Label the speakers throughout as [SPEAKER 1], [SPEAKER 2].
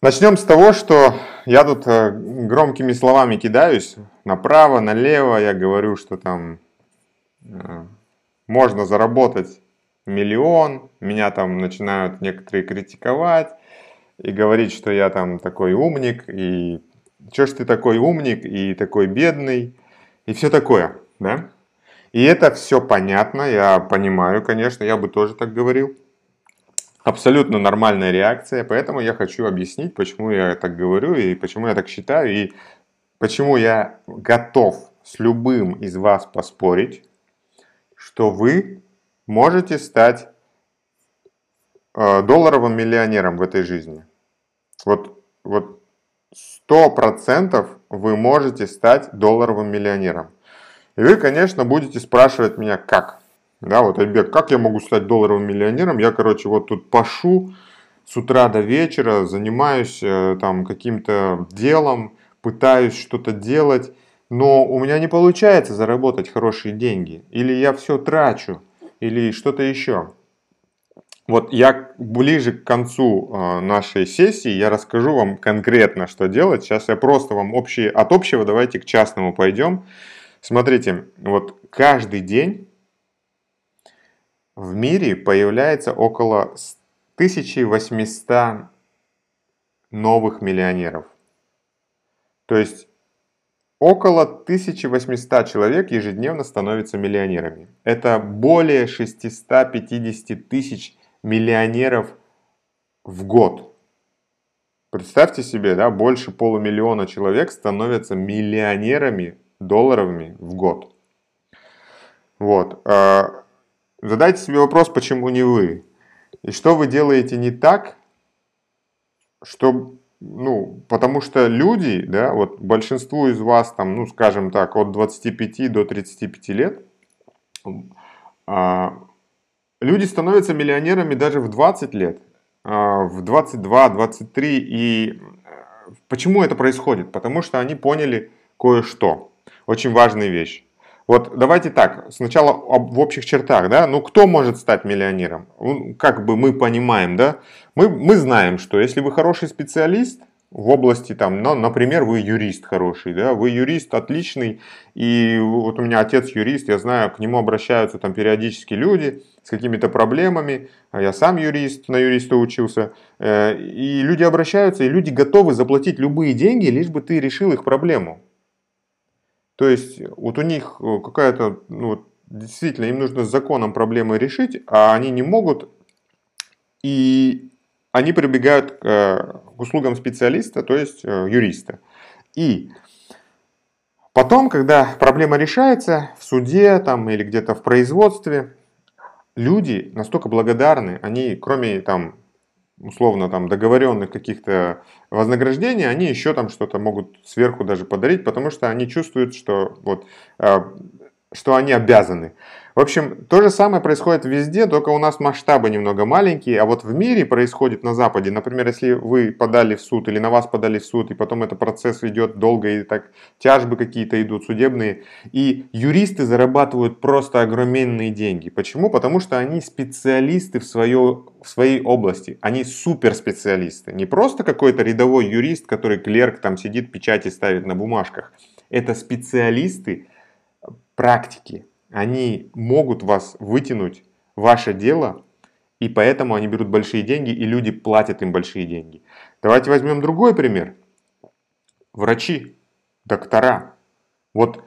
[SPEAKER 1] Начнем с того, что я тут э, громкими словами кидаюсь направо, налево. Я говорю, что там э, можно заработать миллион. Меня там начинают некоторые критиковать и говорить, что я там такой умник. И что ж ты такой умник и такой бедный. И все такое, да? И это все понятно, я понимаю, конечно, я бы тоже так говорил абсолютно нормальная реакция, поэтому я хочу объяснить, почему я так говорю и почему я так считаю, и почему я готов с любым из вас поспорить, что вы можете стать э, долларовым миллионером в этой жизни. Вот, вот сто процентов вы можете стать долларовым миллионером. И вы, конечно, будете спрашивать меня, как? Да, вот Айбек, как я могу стать долларовым миллионером? Я, короче, вот тут пашу с утра до вечера, занимаюсь э, там каким-то делом, пытаюсь что-то делать, но у меня не получается заработать хорошие деньги. Или я все трачу, или что-то еще. Вот я ближе к концу э, нашей сессии я расскажу вам конкретно, что делать. Сейчас я просто вам общие, от общего давайте к частному пойдем. Смотрите, вот каждый день в мире появляется около 1800 новых миллионеров. То есть около 1800 человек ежедневно становятся миллионерами. Это более 650 тысяч миллионеров в год. Представьте себе, да, больше полумиллиона человек становятся миллионерами долларовыми в год. Вот. Задайте себе вопрос, почему не вы? И что вы делаете не так, что, ну, потому что люди, да, вот большинству из вас, там, ну, скажем так, от 25 до 35 лет, а, люди становятся миллионерами даже в 20 лет, а, в 22, 23. И э, почему это происходит? Потому что они поняли кое-что, очень важную вещь. Вот давайте так, сначала в общих чертах, да, ну кто может стать миллионером? Как бы мы понимаем, да, мы, мы знаем, что если вы хороший специалист в области, там, ну, например, вы юрист хороший, да, вы юрист отличный, и вот у меня отец юрист, я знаю, к нему обращаются там периодически люди с какими-то проблемами, а я сам юрист, на юриста учился, э, и люди обращаются, и люди готовы заплатить любые деньги, лишь бы ты решил их проблему. То есть вот у них э, какая-то, ну, действительно, им нужно с законом проблемы решить, а они не могут, и они прибегают к, э, к услугам специалиста, то есть э, юриста. И потом, когда проблема решается в суде там, или где-то в производстве, люди настолько благодарны, они кроме там условно там договоренных каких-то вознаграждений, они еще там что-то могут сверху даже подарить, потому что они чувствуют, что вот э, что они обязаны. В общем, то же самое происходит везде, только у нас масштабы немного маленькие, а вот в мире происходит на Западе, например, если вы подали в суд или на вас подали в суд, и потом этот процесс идет долго, и так тяжбы какие-то идут судебные, и юристы зарабатывают просто огроменные деньги. Почему? Потому что они специалисты в, свое, в своей области, они суперспециалисты. Не просто какой-то рядовой юрист, который клерк там сидит, печати ставит на бумажках. Это специалисты практики, они могут вас вытянуть ваше дело, и поэтому они берут большие деньги, и люди платят им большие деньги. Давайте возьмем другой пример. Врачи, доктора. Вот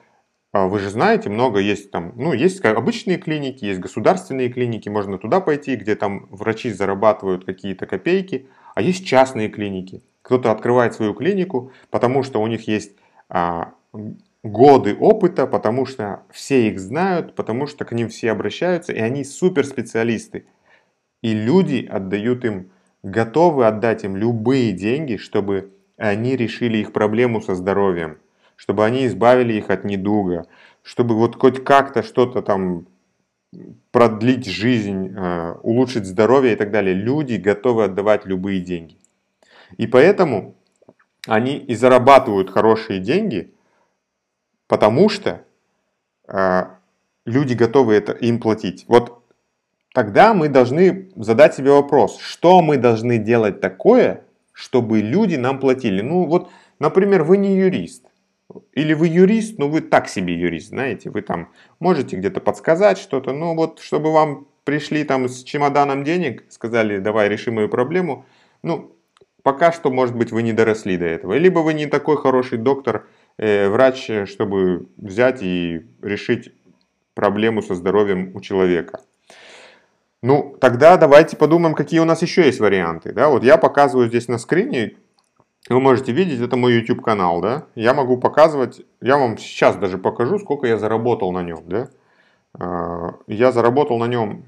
[SPEAKER 1] а, вы же знаете, много есть там, ну, есть обычные клиники, есть государственные клиники, можно туда пойти, где там врачи зарабатывают какие-то копейки, а есть частные клиники. Кто-то открывает свою клинику, потому что у них есть а, годы опыта, потому что все их знают, потому что к ним все обращаются, и они суперспециалисты. И люди отдают им, готовы отдать им любые деньги, чтобы они решили их проблему со здоровьем, чтобы они избавили их от недуга, чтобы вот хоть как-то что-то там продлить жизнь, э, улучшить здоровье и так далее. Люди готовы отдавать любые деньги. И поэтому они и зарабатывают хорошие деньги – потому что э, люди готовы это им платить. Вот тогда мы должны задать себе вопрос, что мы должны делать такое, чтобы люди нам платили. Ну вот, например, вы не юрист. Или вы юрист, но вы так себе юрист, знаете, вы там можете где-то подсказать что-то, но вот чтобы вам пришли там с чемоданом денег, сказали, давай решим мою проблему, ну, пока что, может быть, вы не доросли до этого. Либо вы не такой хороший доктор, врач, чтобы взять и решить проблему со здоровьем у человека. Ну, тогда давайте подумаем, какие у нас еще есть варианты. Да? Вот я показываю здесь на скрине, вы можете видеть, это мой YouTube канал, да? Я могу показывать, я вам сейчас даже покажу, сколько я заработал на нем, да? А, я заработал на нем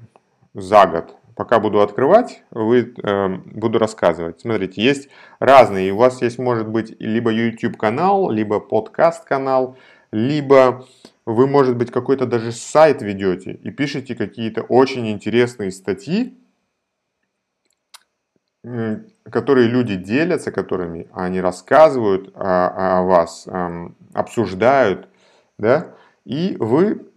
[SPEAKER 1] за год. Пока буду открывать, вы, э, буду рассказывать. Смотрите, есть разные. У вас есть, может быть, либо YouTube канал, либо подкаст канал, либо вы, может быть, какой-то даже сайт ведете и пишете какие-то очень интересные статьи, которые люди делятся, которыми они рассказывают о, о вас, обсуждают, да, и вы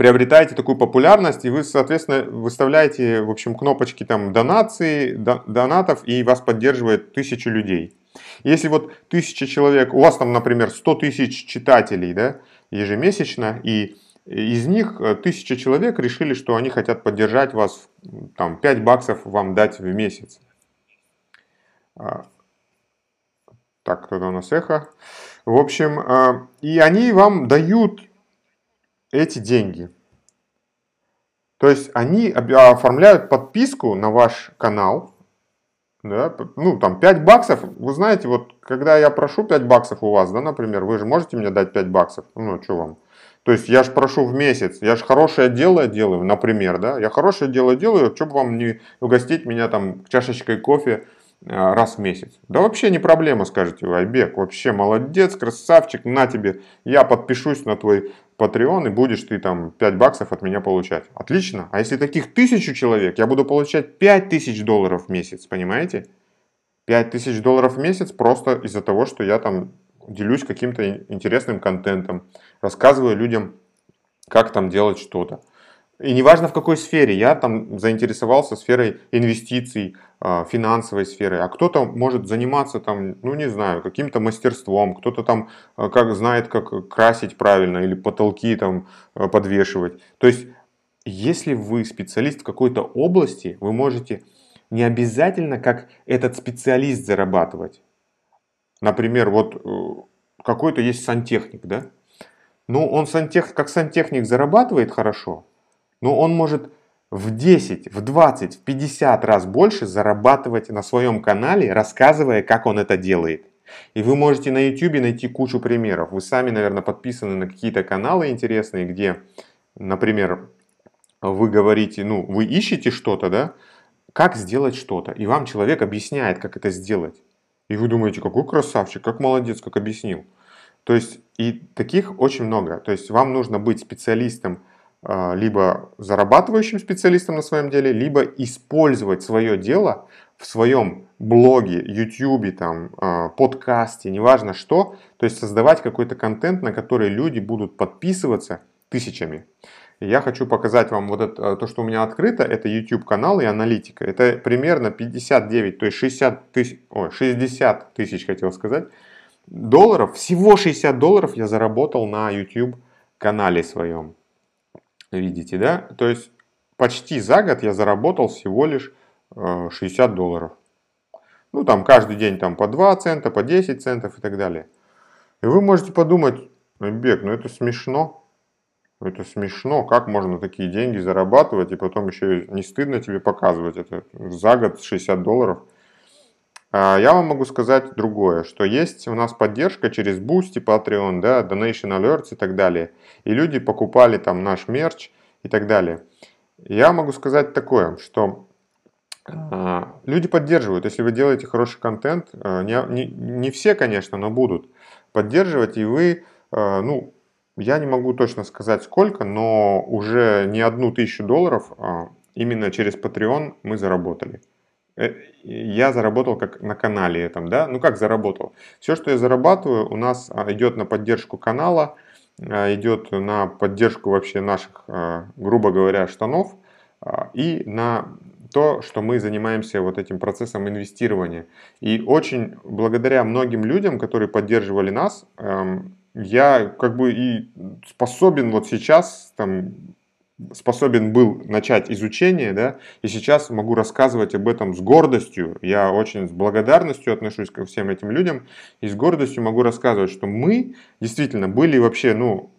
[SPEAKER 1] приобретаете такую популярность, и вы, соответственно, выставляете, в общем, кнопочки там донации, донатов, и вас поддерживает тысячу людей. Если вот тысяча человек, у вас там, например, 100 тысяч читателей, да, ежемесячно, и из них э, тысяча человек решили, что они хотят поддержать вас, там, 5 баксов вам дать в месяц. А, так, тогда у нас эхо. В общем, а, и они вам дают эти деньги. То есть они оформляют подписку на ваш канал, да, ну там 5 баксов, вы знаете, вот когда я прошу 5 баксов у вас, да, например, вы же можете мне дать 5 баксов, ну что вам, то есть я же прошу в месяц, я же хорошее дело делаю, например, да, я хорошее дело делаю, что бы вам не угостить меня там чашечкой кофе а, раз в месяц. Да вообще не проблема, скажете вы, Айбек, вообще молодец, красавчик, на тебе, я подпишусь на твой Patreon, и будешь ты там 5 баксов от меня получать. Отлично. А если таких тысячу человек, я буду получать 5 тысяч долларов в месяц, понимаете? 5 тысяч долларов в месяц просто из-за того, что я там делюсь каким-то интересным контентом, рассказываю людям, как там делать что-то. И неважно в какой сфере, я там заинтересовался сферой инвестиций, финансовой сферой, а кто-то может заниматься там, ну не знаю, каким-то мастерством, кто-то там а, как знает, как красить правильно или потолки там а, подвешивать. То есть, если вы специалист в какой-то области, вы можете не обязательно как этот специалист зарабатывать. Например, вот э, какой-то есть сантехник, да? Ну, он сантех, как сантехник зарабатывает хорошо, но он может в 10, в 20, в 50 раз больше зарабатывать на своем канале, рассказывая, как он это делает. И вы можете на YouTube найти кучу примеров. Вы сами, наверное, подписаны на какие-то каналы интересные, где, например, вы говорите, ну, вы ищете что-то, да, как сделать что-то, и вам человек объясняет, как это сделать. И вы думаете, какой красавчик, как молодец, как объяснил. То есть, и таких очень много. То есть, вам нужно быть специалистом либо зарабатывающим специалистом на своем деле, либо использовать свое дело в своем блоге, YouTube, там, а, подкасте, неважно что, то есть создавать какой-то контент, на который люди будут подписываться тысячами. я хочу показать вам вот это, то, что у меня открыто, это YouTube канал и аналитика. Это примерно 59, то есть 60 тысяч, ой, 60 тысяч хотел сказать, долларов, всего 60 долларов я заработал на YouTube канале своем видите, да? То есть почти за год я заработал всего лишь 60 э, долларов. Ну, там каждый день там по 2 цента, по 10 центов и так далее. И вы можете подумать, Бег, ну это смешно. Это смешно, как можно такие деньги зарабатывать и потом еще не стыдно тебе показывать это за год 60 долларов. А я вам могу сказать другое, что есть у нас поддержка через Boosty, Patreon, да, Donation Alerts и так далее. И люди покупали там наш мерч и так далее. Я могу сказать такое, что э, люди поддерживают, если вы делаете хороший контент, э, не, не, не все, конечно, но будут поддерживать, и вы, ну, я не могу точно сказать сколько, но уже не одну тысячу долларов именно через Patreon мы заработали. Э, я заработал как на канале этом, да, ну как заработал? Все, что я зарабатываю, у нас а, идет на поддержку канала, а, идет на поддержку вообще наших, а, грубо говоря, штанов и на то, что мы занимаемся вот этим процессом инвестирования. И очень благодаря многим людям, которые поддерживали нас, эм, я как бы и способен вот сейчас там способен был начать изучение, да, и сейчас могу рассказывать об этом с гордостью. Я очень с благодарностью отношусь ко всем этим людям и с гордостью могу рассказывать, что мы действительно были вообще, ну,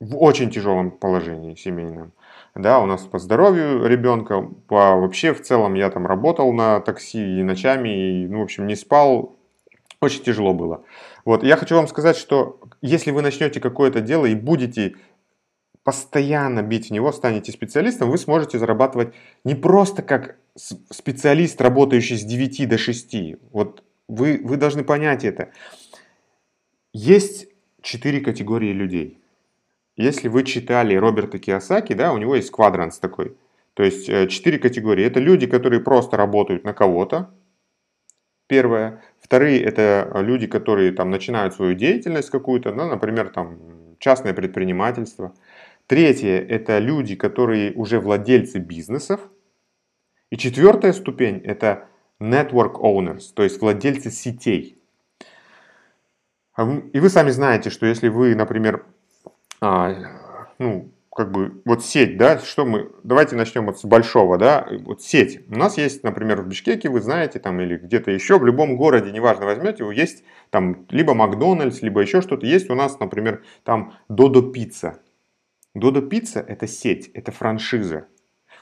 [SPEAKER 1] в очень тяжелом положении семейном. Да, у нас по здоровью ребенка, по вообще в целом я там работал на такси и ночами, и, ну, в общем, не спал, очень тяжело было. Вот, я хочу вам сказать, что если вы начнете какое-то дело и будете постоянно бить в него, станете специалистом, вы сможете зарабатывать не просто как специалист, работающий с 9 до 6. Вот вы, вы должны понять это. Есть четыре категории людей. Если вы читали Роберта Киосаки, да, у него есть квадранс такой. То есть э, четыре категории. Это люди, которые просто работают на кого-то. Первое. Вторые это люди, которые там начинают свою деятельность какую-то, ну, например, там частное предпринимательство. Третье – это люди, которые уже владельцы бизнесов. И четвертая ступень – это network owners, то есть владельцы сетей. А и вы сами знаете, что если вы, например, а, ну, как бы, вот сеть, да, что мы, давайте начнем вот с большого, да, вот сеть. У нас есть, например, в Бишкеке, вы знаете, там, или где-то еще, в любом городе, неважно, возьмете, есть там либо Макдональдс, либо еще что-то, есть у нас, например, там Додо Пицца, Додо Пицца – это сеть, это франшиза.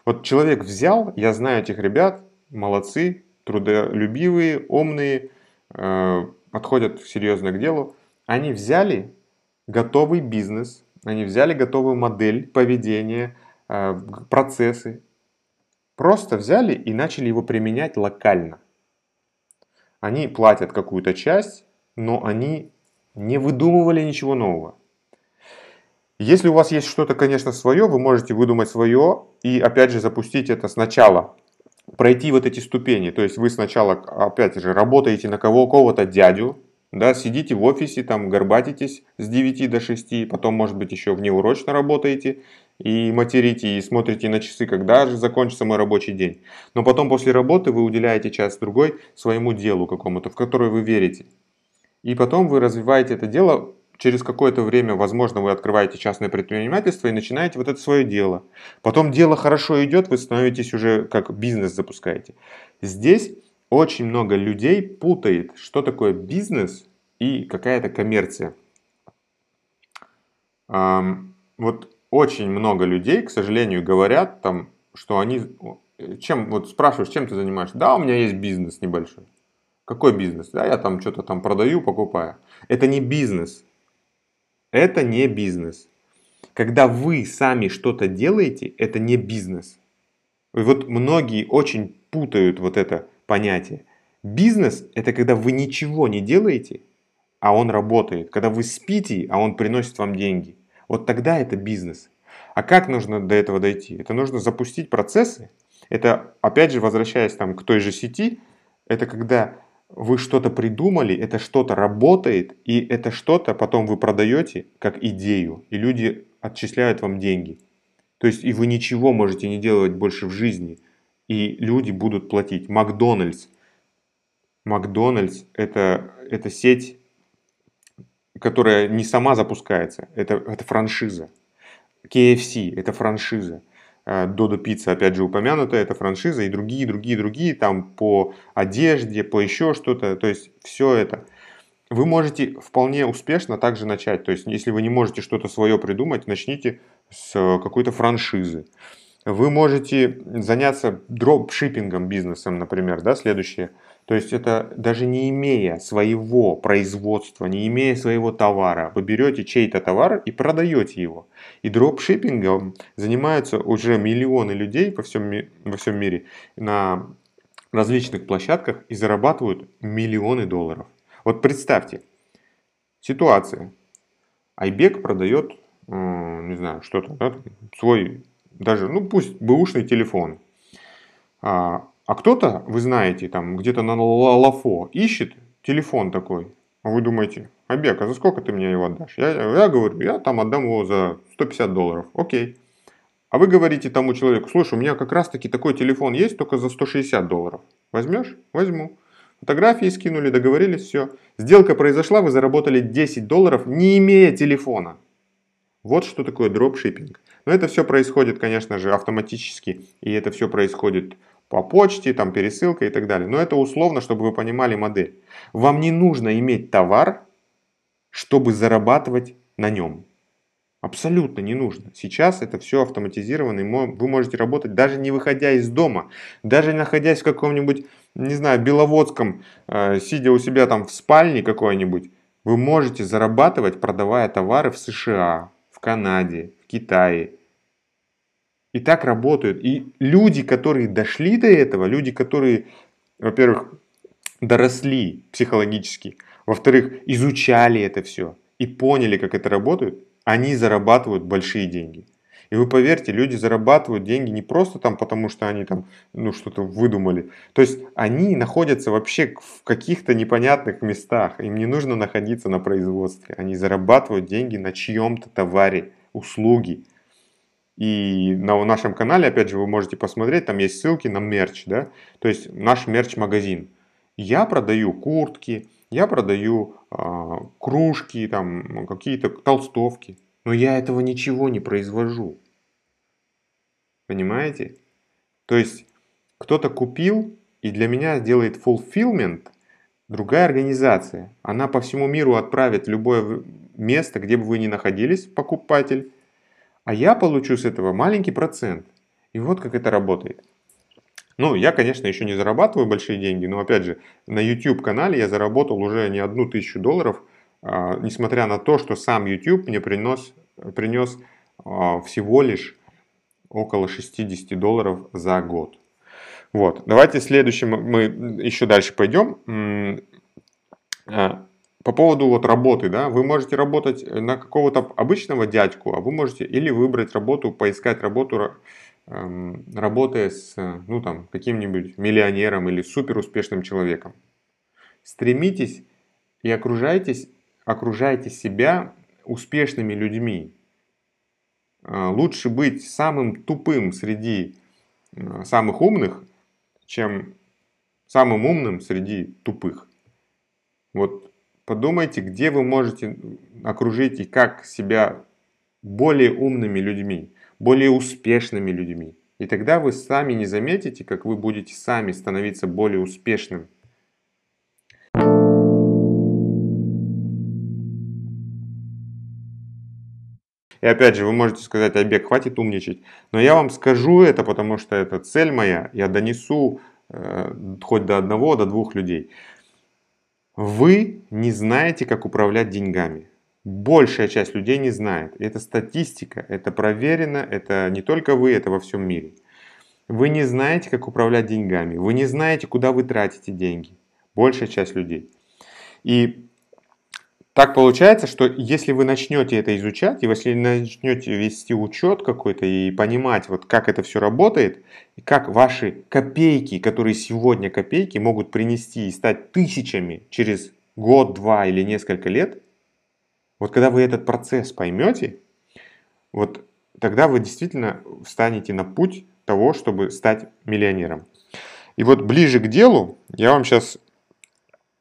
[SPEAKER 1] Вот человек взял, я знаю этих ребят, молодцы, трудолюбивые, умные, э, подходят серьезно к делу. Они взяли готовый бизнес, они взяли готовую модель поведения, э, процессы, просто взяли и начали его применять локально. Они платят какую-то часть, но они не выдумывали ничего нового. Если у вас есть что-то, конечно, свое, вы можете выдумать свое и опять же запустить это сначала. Пройти вот эти ступени. То есть вы сначала, опять же, работаете на кого кого-то дядю, да, сидите в офисе, там горбатитесь с 9 до 6, потом, может быть, еще внеурочно работаете и материте, и смотрите на часы, когда же закончится мой рабочий день. Но потом после работы вы уделяете час-другой своему делу какому-то, в которое вы верите. И потом вы развиваете это дело через какое-то время, возможно, вы открываете частное предпринимательство и начинаете вот это свое дело. Потом дело хорошо идет, вы становитесь уже как бизнес запускаете. Здесь очень много людей путает, что такое бизнес и какая-то коммерция. Вот очень много людей, к сожалению, говорят там, что они, чем, вот спрашиваешь, чем ты занимаешься? Да, у меня есть бизнес небольшой. Какой бизнес? Да, я там что-то там продаю, покупаю. Это не бизнес. Это не бизнес. Когда вы сами что-то делаете, это не бизнес. И вот многие очень путают вот это понятие. Бизнес – это когда вы ничего не делаете, а он работает. Когда вы спите, а он приносит вам деньги. Вот тогда это бизнес. А как нужно до этого дойти? Это нужно запустить процессы. Это, опять же, возвращаясь там к той же сети, это когда вы что-то придумали, это что-то работает, и это что-то потом вы продаете как идею, и люди отчисляют вам деньги. То есть и вы ничего можете не делать больше в жизни, и люди будут платить. Макдональдс. Макдональдс это, это сеть, которая не сама запускается, это, это франшиза. KFC это франшиза. Додо Пицца, опять же, упомянута, это франшиза, и другие, другие, другие, там по одежде, по еще что-то, то есть все это. Вы можете вполне успешно также начать, то есть если вы не можете что-то свое придумать, начните с какой-то франшизы. Вы можете заняться дропшиппингом бизнесом, например, да, следующее – то есть это даже не имея своего производства, не имея своего товара, вы берете чей-то товар и продаете его. И дропшиппингом занимаются уже миллионы людей по всем, во всем мире на различных площадках и зарабатывают миллионы долларов. Вот представьте, ситуация. Айбек продает, не знаю, что-то, да, свой, даже, ну пусть бэушный телефон. А, а кто-то, вы знаете, там где-то на лафо ищет телефон такой. А вы думаете, Абек, а за сколько ты мне его отдашь? Я, я говорю, я там отдам его за 150 долларов. Окей. А вы говорите тому человеку, слушай, у меня как раз таки такой телефон есть, только за 160 долларов. Возьмешь? Возьму. Фотографии скинули, договорились, все. Сделка произошла, вы заработали 10 долларов, не имея телефона. Вот что такое дропшиппинг. Но это все происходит, конечно же, автоматически, и это все происходит по почте, там пересылка и так далее. Но это условно, чтобы вы понимали модель. Вам не нужно иметь товар, чтобы зарабатывать на нем. Абсолютно не нужно. Сейчас это все автоматизировано, и вы можете работать даже не выходя из дома, даже находясь в каком-нибудь, не знаю, Беловодском, э, сидя у себя там в спальне какой-нибудь, вы можете зарабатывать, продавая товары в США, в Канаде, в Китае. И так работают. И люди, которые дошли до этого, люди, которые, во-первых, доросли психологически, во-вторых, изучали это все и поняли, как это работает, они зарабатывают большие деньги. И вы поверьте, люди зарабатывают деньги не просто там, потому что они там ну, что-то выдумали. То есть они находятся вообще в каких-то непонятных местах. Им не нужно находиться на производстве. Они зарабатывают деньги на чьем-то товаре, услуги. И на нашем канале, опять же, вы можете посмотреть, там есть ссылки на мерч, да, то есть наш мерч-магазин. Я продаю куртки, я продаю э, кружки, там какие-то толстовки, но я этого ничего не произвожу. Понимаете? То есть кто-то купил, и для меня сделает fulfillment другая организация. Она по всему миру отправит любое место, где бы вы ни находились, покупатель, а я получу с этого маленький процент. И вот как это работает. Ну, я, конечно, еще не зарабатываю большие деньги, но, опять же, на YouTube-канале я заработал уже не одну тысячу долларов, а, несмотря на то, что сам YouTube мне принес, принес а, всего лишь около 60 долларов за год. Вот, давайте следующим мы еще дальше пойдем. По поводу вот работы, да, вы можете работать на какого-то обычного дядьку, а вы можете или выбрать работу, поискать работу Эм, работая с ну, там, каким-нибудь миллионером или супер успешным человеком. Стремитесь и окружайтесь, окружайте себя успешными людьми. Э, лучше быть самым тупым среди э, самых умных, чем самым умным среди тупых. Вот подумайте, где вы можете окружить и как себя более умными людьми более успешными людьми. И тогда вы сами не заметите, как вы будете сами становиться более успешным. И опять же, вы можете сказать, Айбек, хватит умничать. Но я вам скажу это, потому что это цель моя. Я донесу э, хоть до одного, до двух людей. Вы не знаете, как управлять деньгами большая часть людей не знает. это статистика, это проверено, это не только вы, это во всем мире. Вы не знаете, как управлять деньгами, вы не знаете, куда вы тратите деньги. Большая часть людей. И так получается, что если вы начнете это изучать, и если начнете вести учет какой-то и понимать, вот как это все работает, и как ваши копейки, которые сегодня копейки, могут принести и стать тысячами через год, два или несколько лет, вот когда вы этот процесс поймете, вот тогда вы действительно встанете на путь того, чтобы стать миллионером. И вот ближе к делу я вам сейчас,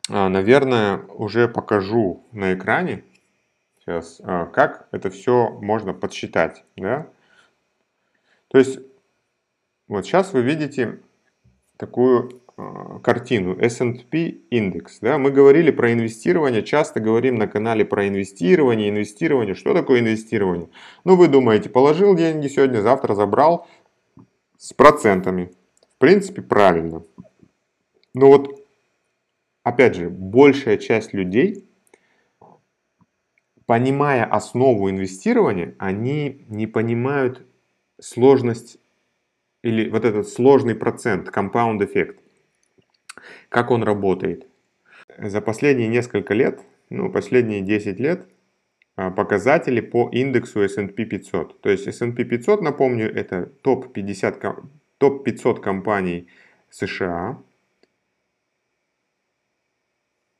[SPEAKER 1] наверное, уже покажу на экране, сейчас, а, как это все можно подсчитать. Да? То есть, вот сейчас вы видите такую Э, картину S&P индекс. Да? Мы говорили про инвестирование, часто говорим на канале про инвестирование, инвестирование. Что такое инвестирование? Ну вы думаете, положил деньги сегодня, завтра забрал с процентами. В принципе, правильно. Но вот, опять же, большая часть людей, понимая основу инвестирования, они не понимают сложность или вот этот сложный процент, compound эффект. Как он работает? За последние несколько лет, ну, последние 10 лет, а, показатели по индексу S&P 500. То есть S&P 500, напомню, это топ-50, топ-500 компаний США.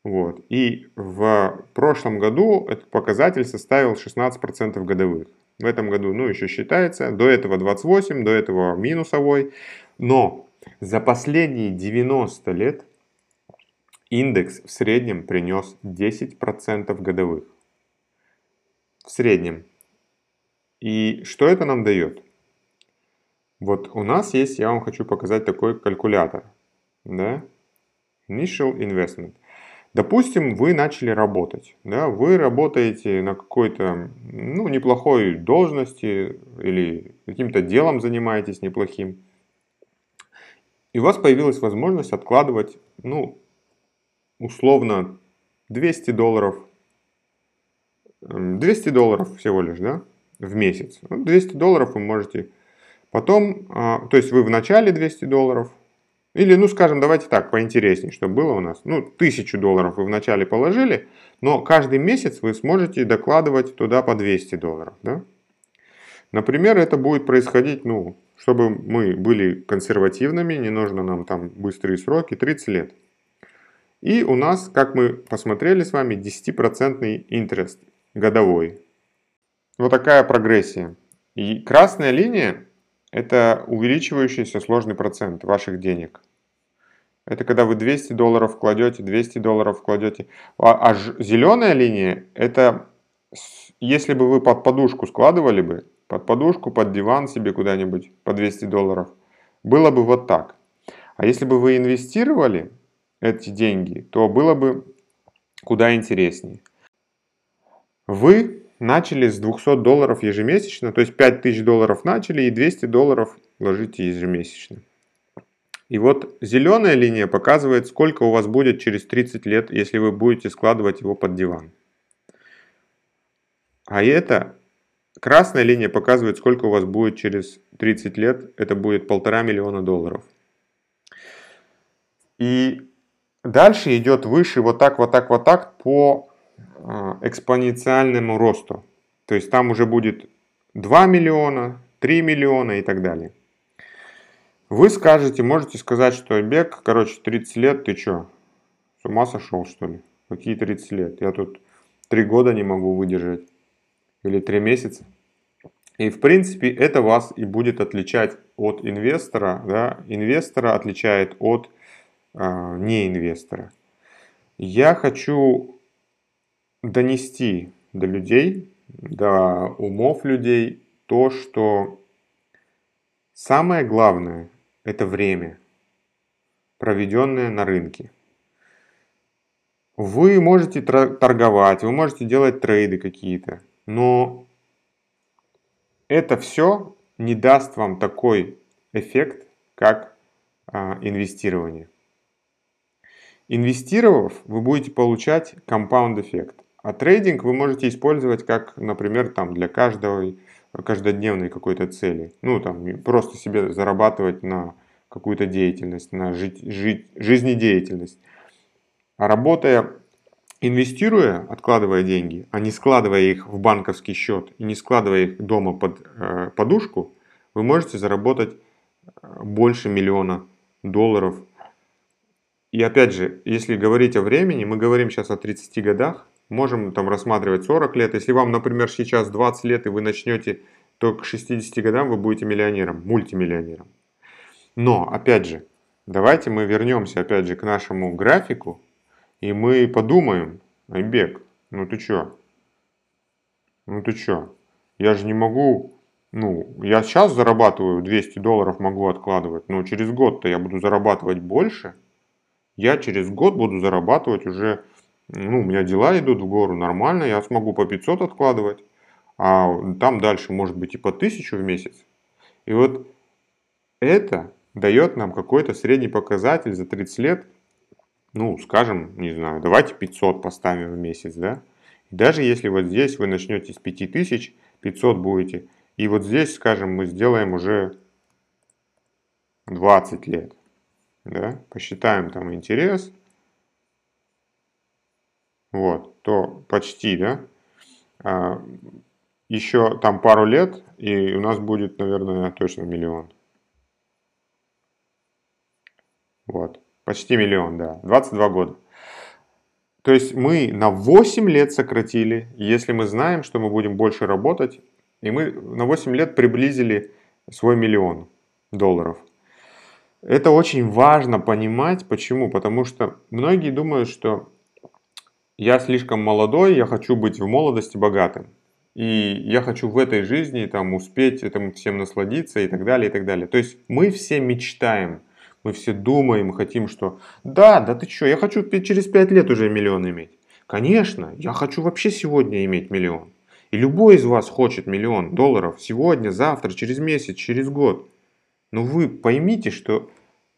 [SPEAKER 1] Вот. И в прошлом году этот показатель составил 16% годовых. в этом году, ну, еще считается, до этого 28, до этого минусовой, но за последние 90 лет индекс в среднем принес 10% годовых. В среднем. И что это нам дает? Вот у нас есть, я вам хочу показать такой калькулятор. Да? Initial Investment. Допустим, вы начали работать, да, вы работаете на какой-то ну, неплохой должности или каким-то делом занимаетесь неплохим, и у вас появилась возможность откладывать, ну, условно, 200 долларов, 200 эм, долларов всего лишь, да, в месяц. 200 долларов вы можете потом, а, то есть вы в начале 200 долларов, или, ну, скажем, давайте так, поинтереснее, чтобы было у нас. Ну, 1000 долларов вы вначале положили, но каждый месяц вы сможете докладывать туда по 200 долларов, да? Например, это будет происходить, ну, чтобы мы были консервативными, не нужно нам там быстрые сроки, 30 лет. И у нас, как мы посмотрели с вами, 10% интерес годовой. Вот такая прогрессия. И красная линия это увеличивающийся сложный процент ваших денег. Это когда вы 200 долларов кладете, 200 долларов кладете. А, а зеленая линия, это если бы вы под подушку складывали бы, под подушку, под диван себе куда-нибудь по 200 долларов, было бы вот так. А если бы вы инвестировали эти деньги, то было бы куда интереснее. Вы начали с 200 долларов ежемесячно, то есть 5000 долларов начали и 200 долларов ложите ежемесячно. И вот зеленая линия показывает, сколько у вас будет через 30 лет, если вы будете складывать его под диван. А это красная линия показывает, сколько у вас будет через 30 лет. Это будет полтора миллиона долларов. И дальше идет выше вот так, вот так, вот так по экспоненциальному росту. То есть там уже будет 2 миллиона, 3 миллиона и так далее. Вы скажете, можете сказать, что бег, короче, 30 лет, ты что, с ума сошел что ли? Какие 30 лет? Я тут 3 года не могу выдержать. Или 3 месяца. И в принципе это вас и будет отличать от инвестора. Да? Инвестора отличает от э, неинвестора. Я хочу донести до людей, до умов людей то, что самое главное – это время, проведенное на рынке. Вы можете торговать, вы можете делать трейды какие-то, но это все не даст вам такой эффект, как а, инвестирование. Инвестировав, вы будете получать компаунд эффект. А трейдинг вы можете использовать как, например, там для каждого, каждодневной какой-то цели. Ну, там, просто себе зарабатывать на какую-то деятельность, на жить, жить, жизнедеятельность. А работая, инвестируя, откладывая деньги, а не складывая их в банковский счет и не складывая их дома под э, подушку, вы можете заработать э, больше миллиона долларов. И опять же, если говорить о времени, мы говорим сейчас о 30 годах, можем там рассматривать 40 лет. Если вам, например, сейчас 20 лет и вы начнете, то к 60 годам вы будете миллионером, мультимиллионером. Но, опять же, давайте мы вернемся опять же к нашему графику, и мы подумаем, Айбек, ну ты чё? Ну ты чё? Я же не могу, ну, я сейчас зарабатываю 200 долларов, могу откладывать, но через год-то я буду зарабатывать больше. Я через год буду зарабатывать уже ну, у меня дела идут в гору нормально, я смогу по 500 откладывать, а там дальше может быть и по 1000 в месяц. И вот это дает нам какой-то средний показатель за 30 лет, ну, скажем, не знаю, давайте 500 поставим в месяц, да? И даже если вот здесь вы начнете с 5000, 500 будете, и вот здесь, скажем, мы сделаем уже 20 лет, да? Посчитаем там интерес, вот, то почти, да, а, еще там пару лет, и у нас будет, наверное, точно миллион. Вот, почти миллион, да, 22 года. То есть мы на 8 лет сократили, если мы знаем, что мы будем больше работать, И мы на 8 лет приблизили свой миллион долларов. Это очень важно понимать. Почему? Потому что многие думают, что я слишком молодой, я хочу быть в молодости богатым. И я хочу в этой жизни там успеть этому всем насладиться и так далее, и так далее. То есть мы все мечтаем, мы все думаем, хотим, что да, да ты что, я хочу через 5 лет уже миллион иметь. Конечно, я хочу вообще сегодня иметь миллион. И любой из вас хочет миллион долларов сегодня, завтра, через месяц, через год. Но вы поймите, что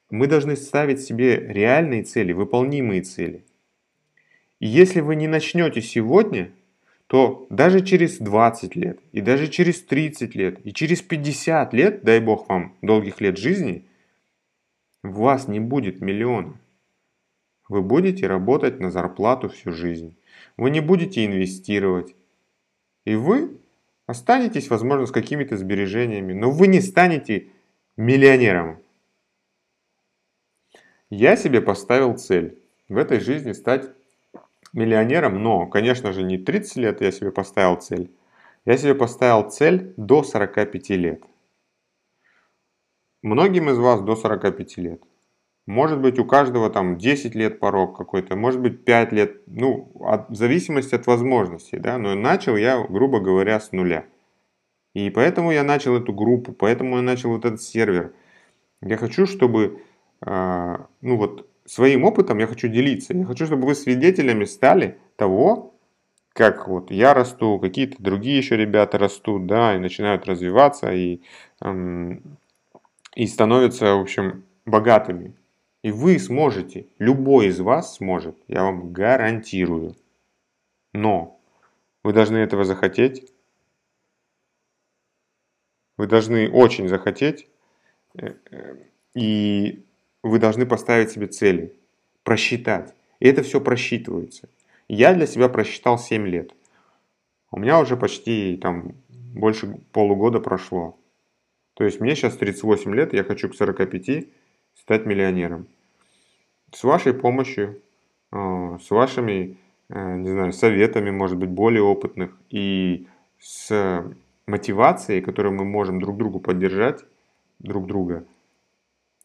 [SPEAKER 1] мы должны ставить себе реальные цели, выполнимые цели. И если вы не начнете сегодня, то даже через 20 лет, и даже через 30 лет, и через 50 лет, дай бог вам долгих лет жизни, у вас не будет миллиона. Вы будете работать на зарплату всю жизнь. Вы не будете инвестировать. И вы останетесь, возможно, с какими-то сбережениями, но вы не станете миллионером. Я себе поставил цель в этой жизни стать миллионером, но, конечно же, не 30 лет я себе поставил цель. Я себе поставил цель до 45 лет. Многим из вас до 45 лет. Может быть, у каждого там 10 лет порог какой-то, может быть, 5 лет, ну, от, в зависимости от возможностей, да, но начал я, грубо говоря, с нуля. И поэтому я начал эту группу, поэтому я начал вот этот сервер. Я хочу, чтобы, э, ну вот, своим опытом я хочу делиться. Я хочу, чтобы вы свидетелями стали того, как вот я расту, какие-то другие еще ребята растут, да, и начинают развиваться, и, эм, и становятся, в общем, богатыми. И вы сможете, любой из вас сможет, я вам гарантирую. Но вы должны этого захотеть. Вы должны очень захотеть. Э, э, и вы должны поставить себе цели, просчитать. И это все просчитывается. Я для себя просчитал 7 лет. У меня уже почти там больше полугода прошло. То есть мне сейчас 38 лет, я хочу к 45 стать миллионером. С вашей помощью, э, с вашими, э, не знаю, советами, может быть, более опытных и с мотивацией, которую мы можем друг другу поддержать, друг друга,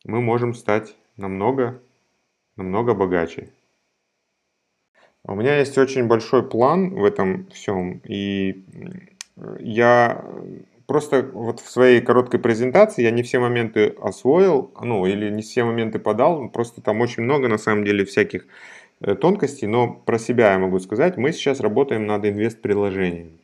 [SPEAKER 1] мы можем стать намного, намного богаче. У меня есть очень большой план в этом всем, и я просто вот в своей короткой презентации я не все моменты освоил, ну или не все моменты подал, просто там очень много на самом деле всяких э, тонкостей, но про себя я могу сказать, мы сейчас работаем над инвест-приложением.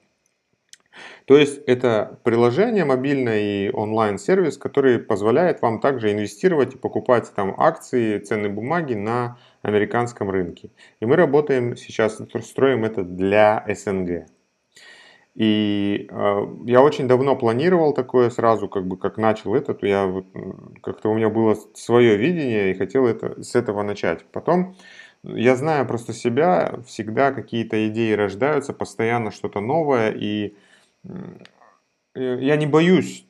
[SPEAKER 1] То есть это приложение мобильное и онлайн-сервис, который позволяет вам также инвестировать и покупать там акции, ценные бумаги на американском рынке. И мы работаем сейчас, строим это для СНГ. И э, я очень давно планировал такое сразу, как бы как начал это, то я вот, как-то у меня было свое видение и хотел это с этого начать. Потом я знаю просто себя, всегда какие-то идеи рождаются, постоянно что-то новое, и я не боюсь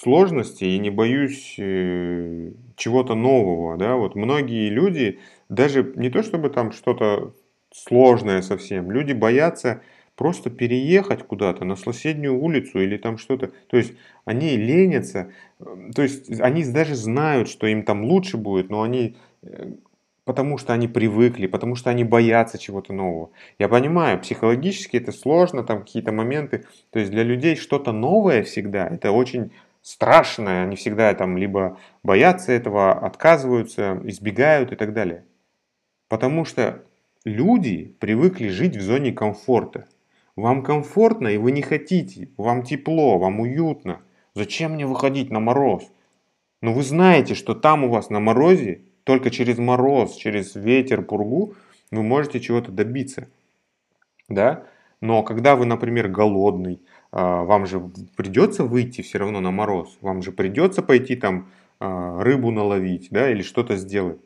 [SPEAKER 1] сложностей и не боюсь э, чего-то нового, да, вот многие люди, даже не то чтобы там что-то сложное совсем, люди боятся просто переехать куда-то на соседнюю улицу или там что-то. То есть они ленятся, то есть они даже знают, что им там лучше будет, но они э, потому что они привыкли, потому что они боятся чего-то нового. Я понимаю, психологически это сложно, там какие-то моменты. То есть для людей что-то новое всегда, это очень страшное. Они всегда там либо боятся этого, отказываются, избегают и так далее. Потому что люди привыкли жить в зоне комфорта. Вам комфортно, и вы не хотите. Вам тепло, вам уютно. Зачем мне выходить на мороз? Но вы знаете, что там у вас на морозе, только через мороз, через ветер, пургу вы можете чего-то добиться. Да? Но когда вы, например, голодный, а, вам же придется выйти все равно на мороз. Вам же придется пойти там а, рыбу наловить, да, или что-то сделать.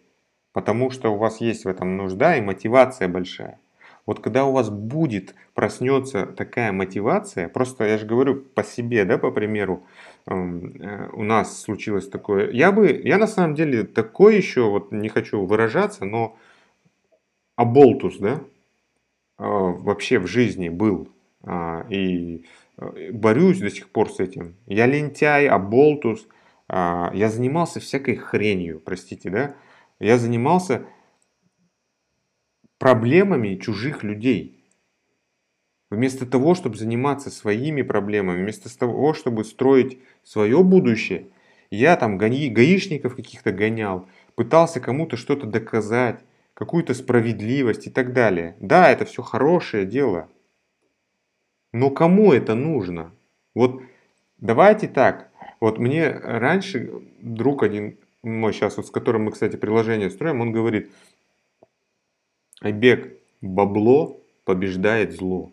[SPEAKER 1] Потому что у вас есть в этом нужда и мотивация большая. Вот когда у вас будет, проснется такая мотивация, просто я же говорю по себе, да, по примеру, у нас случилось такое. Я бы, я на самом деле такой еще, вот не хочу выражаться, но аболтус, да, э, вообще в жизни был. а, и э, борюсь до сих пор с этим. Я лентяй, оболтус, а, я занимался всякой хренью, простите, да? Я занимался проблемами чужих людей. Вместо того, чтобы заниматься своими проблемами, вместо того, чтобы строить свое будущее, я там гаишников каких-то гонял, пытался кому-то что-то доказать, какую-то справедливость и так далее. Да, это все хорошее дело. Но кому это нужно? Вот давайте так. Вот мне раньше друг один мой сейчас, вот с которым мы, кстати, приложение строим, он говорит, Айбек, бабло побеждает зло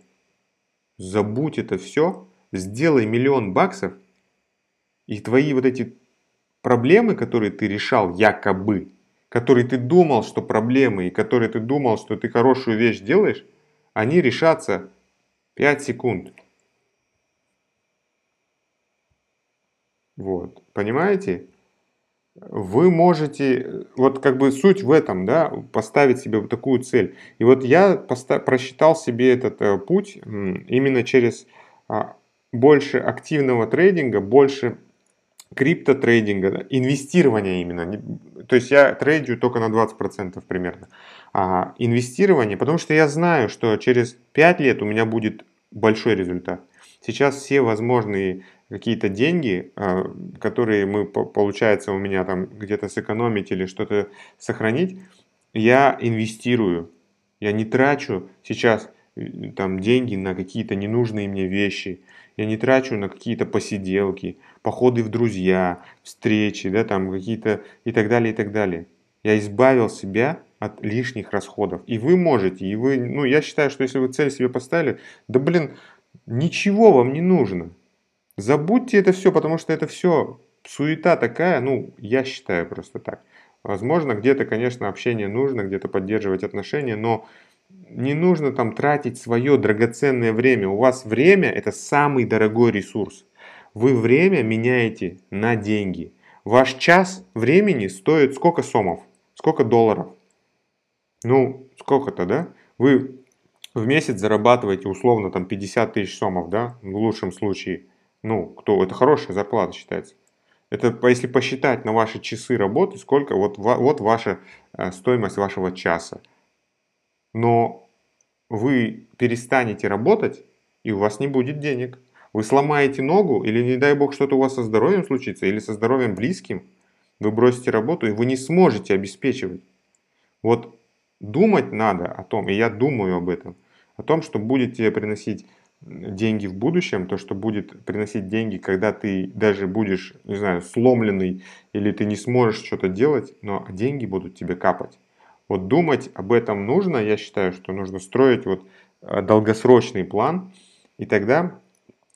[SPEAKER 1] забудь это все, сделай миллион баксов, и твои вот эти проблемы, которые ты решал якобы, которые ты думал, что проблемы, и которые ты думал, что ты хорошую вещь делаешь, они решатся 5 секунд. Вот, понимаете? Вы можете, вот как бы суть в этом, да, поставить себе вот такую цель. И вот я просчитал себе этот э, путь именно через а, больше активного трейдинга, больше криптотрейдинга, да, инвестирования именно. То есть я трейдю только на 20% примерно. А инвестирование, потому что я знаю, что через 5 лет у меня будет большой результат. Сейчас все возможные какие-то деньги, а, которые мы, получается, у меня там где-то сэкономить или что-то сохранить, я инвестирую. Я не трачу сейчас э, там деньги на какие-то ненужные мне вещи. Я не трачу на какие-то посиделки, походы в друзья, встречи, да, там какие-то и так далее, и так далее. Я избавил себя от лишних расходов. И вы можете, и вы, ну, я считаю, что если вы цель себе поставили, да, блин, ничего вам не нужно. Забудьте это все, потому что это все суета такая, ну, я считаю просто так. Возможно, где-то, конечно, общение нужно, где-то поддерживать отношения, но не нужно там тратить свое драгоценное время. У вас время – это самый дорогой ресурс. Вы время меняете на деньги. Ваш час времени стоит сколько сомов? Сколько долларов? Ну, сколько-то, да? Вы в месяц зарабатываете условно там 50 тысяч сомов, да, в лучшем случае – ну, кто, это хорошая зарплата считается. Это если посчитать на ваши часы работы, сколько, вот, вот ваша э, стоимость вашего часа. Но вы перестанете работать, и у вас не будет денег. Вы сломаете ногу, или не дай бог что-то у вас со здоровьем случится, или со здоровьем близким, вы бросите работу, и вы не сможете обеспечивать. Вот думать надо о том, и я думаю об этом, о том, что будете приносить деньги в будущем, то, что будет приносить деньги, когда ты даже будешь, не знаю, сломленный или ты не сможешь что-то делать, но деньги будут тебе капать. Вот думать об этом нужно, я считаю, что нужно строить вот э, долгосрочный план, и тогда,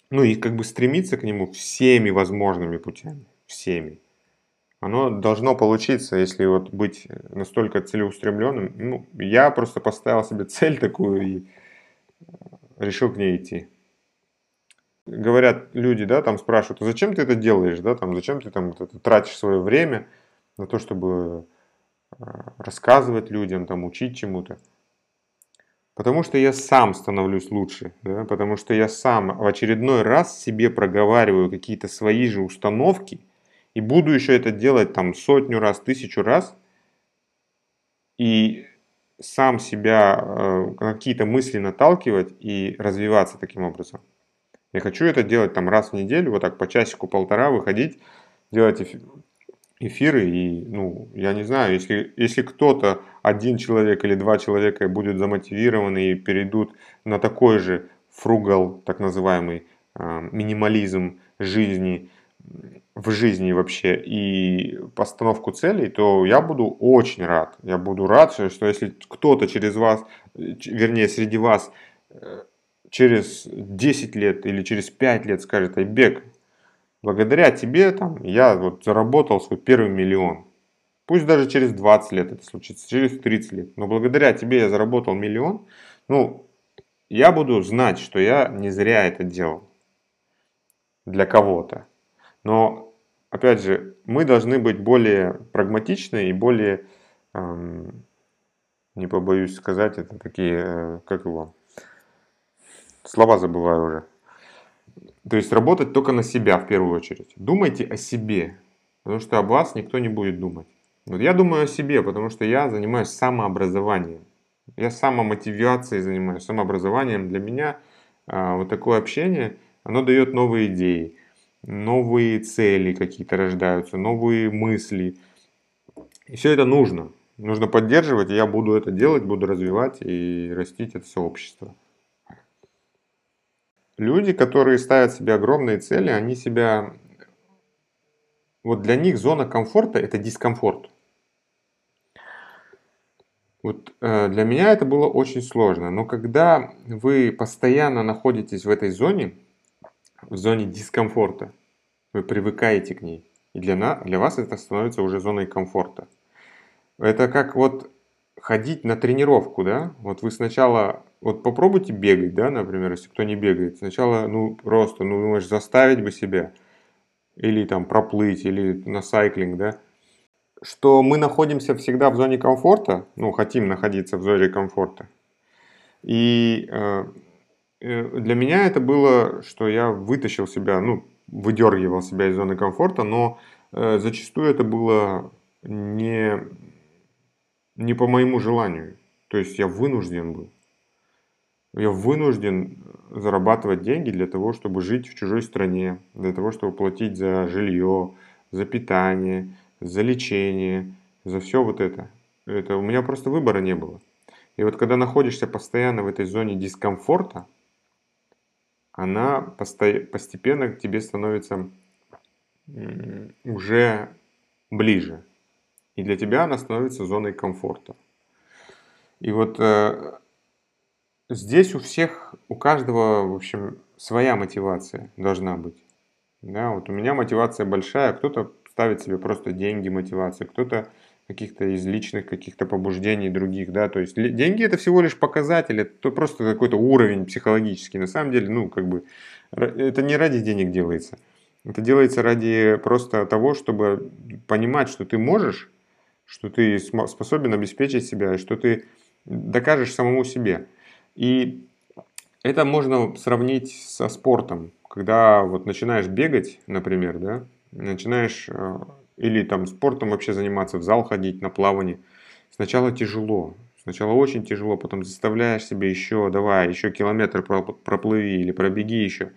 [SPEAKER 1] ну и как бы стремиться к нему всеми возможными путями, всеми. Оно должно получиться, если вот быть настолько целеустремленным. Ну, я просто поставил себе цель такую и решил к ней идти. Говорят люди, да, там спрашивают, а зачем ты это делаешь, да, там, зачем ты там это, тратишь свое время на то, чтобы а, рассказывать людям, там, учить чему-то. Потому что я сам становлюсь лучше, да? потому что я сам в очередной раз себе проговариваю какие-то свои же установки и буду еще это делать там сотню раз, тысячу раз. И сам себя э, какие-то мысли наталкивать и развиваться таким образом. Я хочу это делать там раз в неделю, вот так по часику-полтора выходить, делать эфиры. И, ну, я не знаю, если, если кто-то, один человек или два человека будет замотивированы и перейдут на такой же фругал, так называемый, э, минимализм жизни, в жизни вообще и постановку целей, то я буду очень рад. Я буду рад, что если кто-то через вас, вернее, среди вас э, через 10 лет или через 5 лет скажет, Айбек, благодаря тебе там я вот заработал свой первый миллион. Пусть даже через 20 лет это случится, через 30 лет. Но благодаря тебе я заработал миллион. Ну, я буду знать, что я не зря это делал для кого-то. Но, опять же, мы должны быть более прагматичны и более, эм, не побоюсь сказать, это такие, э, как его, слова забываю уже. То есть работать только на себя в первую очередь. Думайте о себе, потому что об вас никто не будет думать. Вот я думаю о себе, потому что я занимаюсь самообразованием. Я самомотивацией занимаюсь, самообразованием. Для меня а, вот такое общение, оно дает новые идеи, новые цели какие-то рождаются, новые мысли. И все это нужно. Нужно поддерживать, и я буду это делать, буду развивать и растить это сообщество. Люди, которые ставят себе огромные цели, они себя... Вот для них зона комфорта – это дискомфорт. Вот э, для меня это было очень сложно. Но когда вы постоянно находитесь в этой зоне, в зоне дискомфорта, вы привыкаете к ней. И для, на, для вас это становится уже зоной комфорта. Это как вот ходить на тренировку, да? Вот вы сначала, вот попробуйте бегать, да, например, если кто не бегает. Сначала, ну, просто, ну, думаешь, заставить бы себя. Или там проплыть, или на сайклинг, да. Что мы находимся всегда в зоне комфорта, ну, хотим находиться в зоне комфорта. И э, для меня это было, что я вытащил себя, ну, выдергивал себя из зоны комфорта, но э, зачастую это было не не по моему желанию. То есть я вынужден был. Я вынужден зарабатывать деньги для того, чтобы жить в чужой стране, для того, чтобы платить за жилье, за питание, за лечение, за все вот это. это. У меня просто выбора не было. И вот когда находишься постоянно в этой зоне дискомфорта, она постепенно к тебе становится уже ближе. И для тебя она становится зоной комфорта. И вот э, здесь у всех, у каждого, в общем, своя мотивация должна быть. Да, вот у меня мотивация большая, кто-то ставит себе просто деньги мотивацию, кто-то каких-то из личных каких-то побуждений других, да, то есть деньги это всего лишь показатель, это просто какой-то уровень психологический, на самом деле, ну, как бы, это не ради денег делается, это делается ради просто того, чтобы понимать, что ты можешь, что ты способен обеспечить себя, что ты докажешь самому себе. И это можно сравнить со спортом. Когда вот начинаешь бегать, например, да, начинаешь э, или там спортом вообще заниматься, в зал ходить, на плавание, сначала тяжело, Сначала очень тяжело, потом заставляешь себе еще, давай, еще километр проплыви или пробеги еще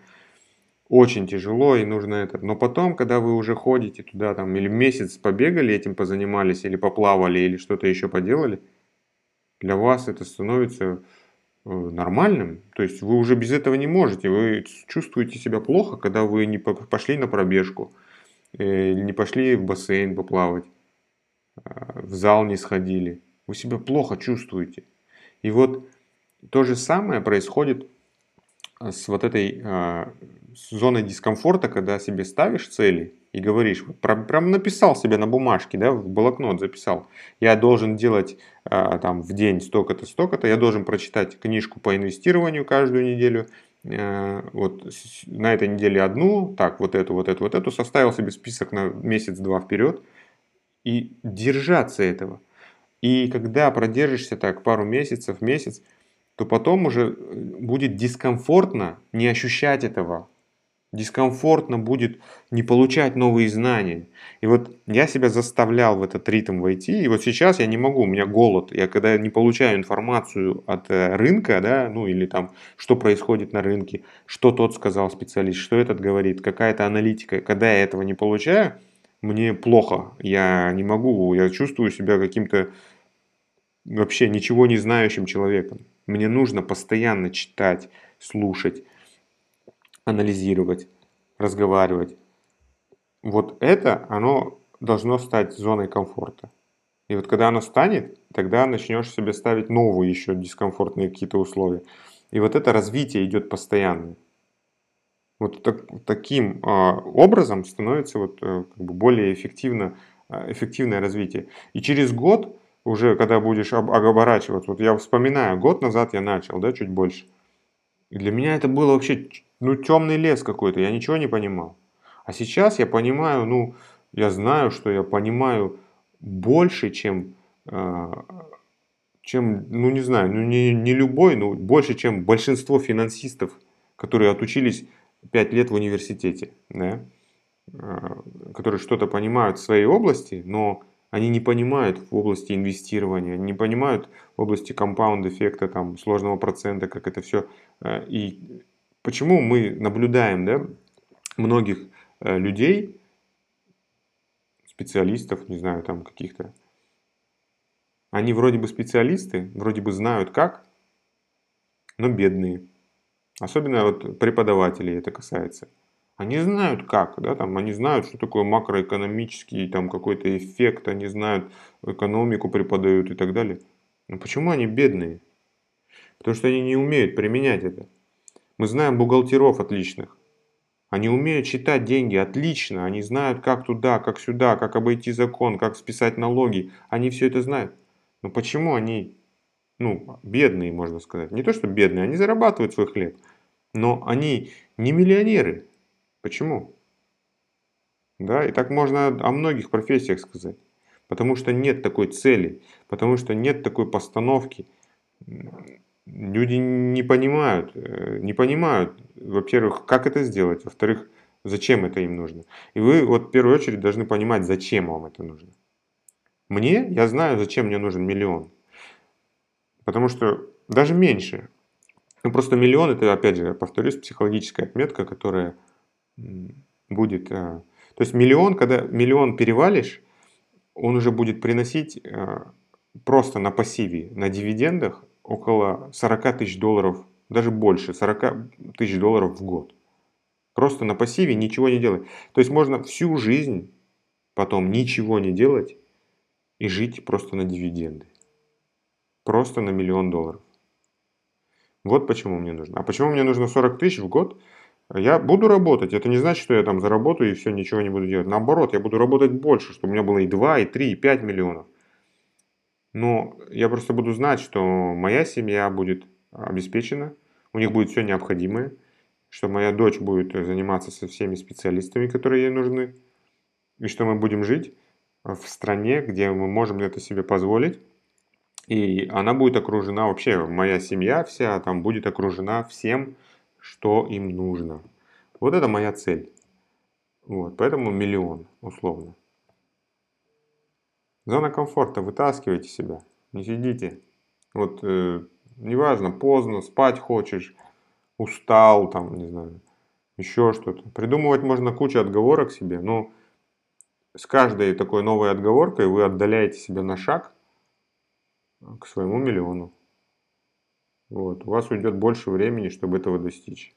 [SPEAKER 1] очень тяжело и нужно это. Но потом, когда вы уже ходите туда там или месяц побегали, этим позанимались, или поплавали, или что-то еще поделали, для вас это становится э, нормальным. То есть вы уже без этого не можете. Вы чувствуете себя плохо, когда вы не пошли на пробежку, не пошли в бассейн поплавать, э, в зал не сходили. Вы себя плохо чувствуете. И вот то же самое происходит с вот этой с зоной дискомфорта, когда себе ставишь цели и говоришь, вот прям, прям написал себе на бумажке, да, в блокнот записал, я должен делать а, там в день столько-то, столько-то, я должен прочитать книжку по инвестированию каждую неделю, а, вот на этой неделе одну, так, вот эту, вот эту, вот эту, составил себе список на месяц-два вперед и держаться этого. И когда продержишься так пару месяцев, месяц, то потом уже будет дискомфортно не ощущать этого, дискомфортно будет не получать новые знания. И вот я себя заставлял в этот ритм войти, и вот сейчас я не могу, у меня голод. Я когда не получаю информацию от э, рынка, да, ну или там, что происходит на рынке, что тот сказал специалист, что этот говорит, какая-то аналитика, когда я этого не получаю, мне плохо, я не могу, я чувствую себя каким-то вообще ничего не знающим человеком. Мне нужно постоянно читать, слушать, анализировать, разговаривать. Вот это, оно должно стать зоной комфорта. И вот когда оно станет, тогда начнешь себе ставить новые еще дискомфортные какие-то условия. И вот это развитие идет постоянно. Вот так, таким э, образом становится вот, э, как бы более эффективно, э, эффективное развитие. И через год, уже когда будешь об, оборачиваться, вот я вспоминаю, год назад я начал, да, чуть больше. И для меня это было вообще ну, темный лес какой-то, я ничего не понимал. А сейчас я понимаю, ну, я знаю, что я понимаю больше, чем, э, чем, ну не знаю, ну не, не любой, но больше, чем большинство финансистов, которые отучились 5 лет в университете, да, а, которые что-то понимают в своей области, но они не понимают в области инвестирования, не понимают в области компаунд-эффекта, там, сложного процента, как это все. Э, и почему мы наблюдаем да, многих э, людей, специалистов, не знаю, там каких-то, они вроде бы специалисты, вроде бы знают как, но бедные. Особенно вот преподавателей это касается. Они знают как, да, там, они знают, что такое макроэкономический там какой-то эффект, они знают, экономику преподают и так далее. Но почему они бедные? Потому что они не умеют применять это. Мы знаем бухгалтеров отличных. Они умеют считать деньги отлично, они знают, как туда, как сюда, как обойти закон, как списать налоги. Они все это знают. Но почему они, ну, бедные, можно сказать? Не то, что бедные, они зарабатывают свой хлеб. Но они не миллионеры. Почему? Да, и так можно о многих профессиях сказать. Потому что нет такой цели, потому что нет такой постановки. Люди не понимают, э, не понимают, во-первых, как это сделать, во-вторых, зачем это им нужно. И вы вот в первую очередь должны понимать, зачем вам это нужно. Мне, я знаю, зачем мне нужен миллион. Потому что даже меньше. Ну просто миллион это, опять же, повторюсь, психологическая отметка, которая будет... Э, то есть миллион, когда миллион перевалишь, он уже будет приносить э, просто на пассиве, на дивидендах около 40 тысяч долларов, даже больше, 40 тысяч долларов в год. Просто на пассиве ничего не делать. То есть можно всю жизнь потом ничего не делать и жить просто на дивиденды. Просто на миллион долларов. Вот почему мне нужно. А почему мне нужно 40 тысяч в год? Я буду работать. Это не значит, что я там заработаю и все, ничего не буду делать. Наоборот, я буду работать больше, чтобы у меня было и 2, и 3, и 5 миллионов. Но я просто буду знать, что моя семья будет обеспечена, у них будет все необходимое, что моя дочь будет заниматься со всеми специалистами, которые ей нужны, и что мы будем жить в стране, где мы можем это себе позволить. И она будет окружена, вообще моя семья вся там будет окружена всем, что им нужно. Вот это моя цель. Вот, поэтому миллион, условно. Зона комфорта, вытаскивайте себя, не сидите. Вот, э, неважно, поздно, спать хочешь, устал, там, не знаю, еще что-то. Придумывать можно кучу отговорок себе, но с каждой такой новой отговоркой вы отдаляете себя на шаг к своему миллиону. Вот. У вас уйдет больше времени, чтобы этого достичь.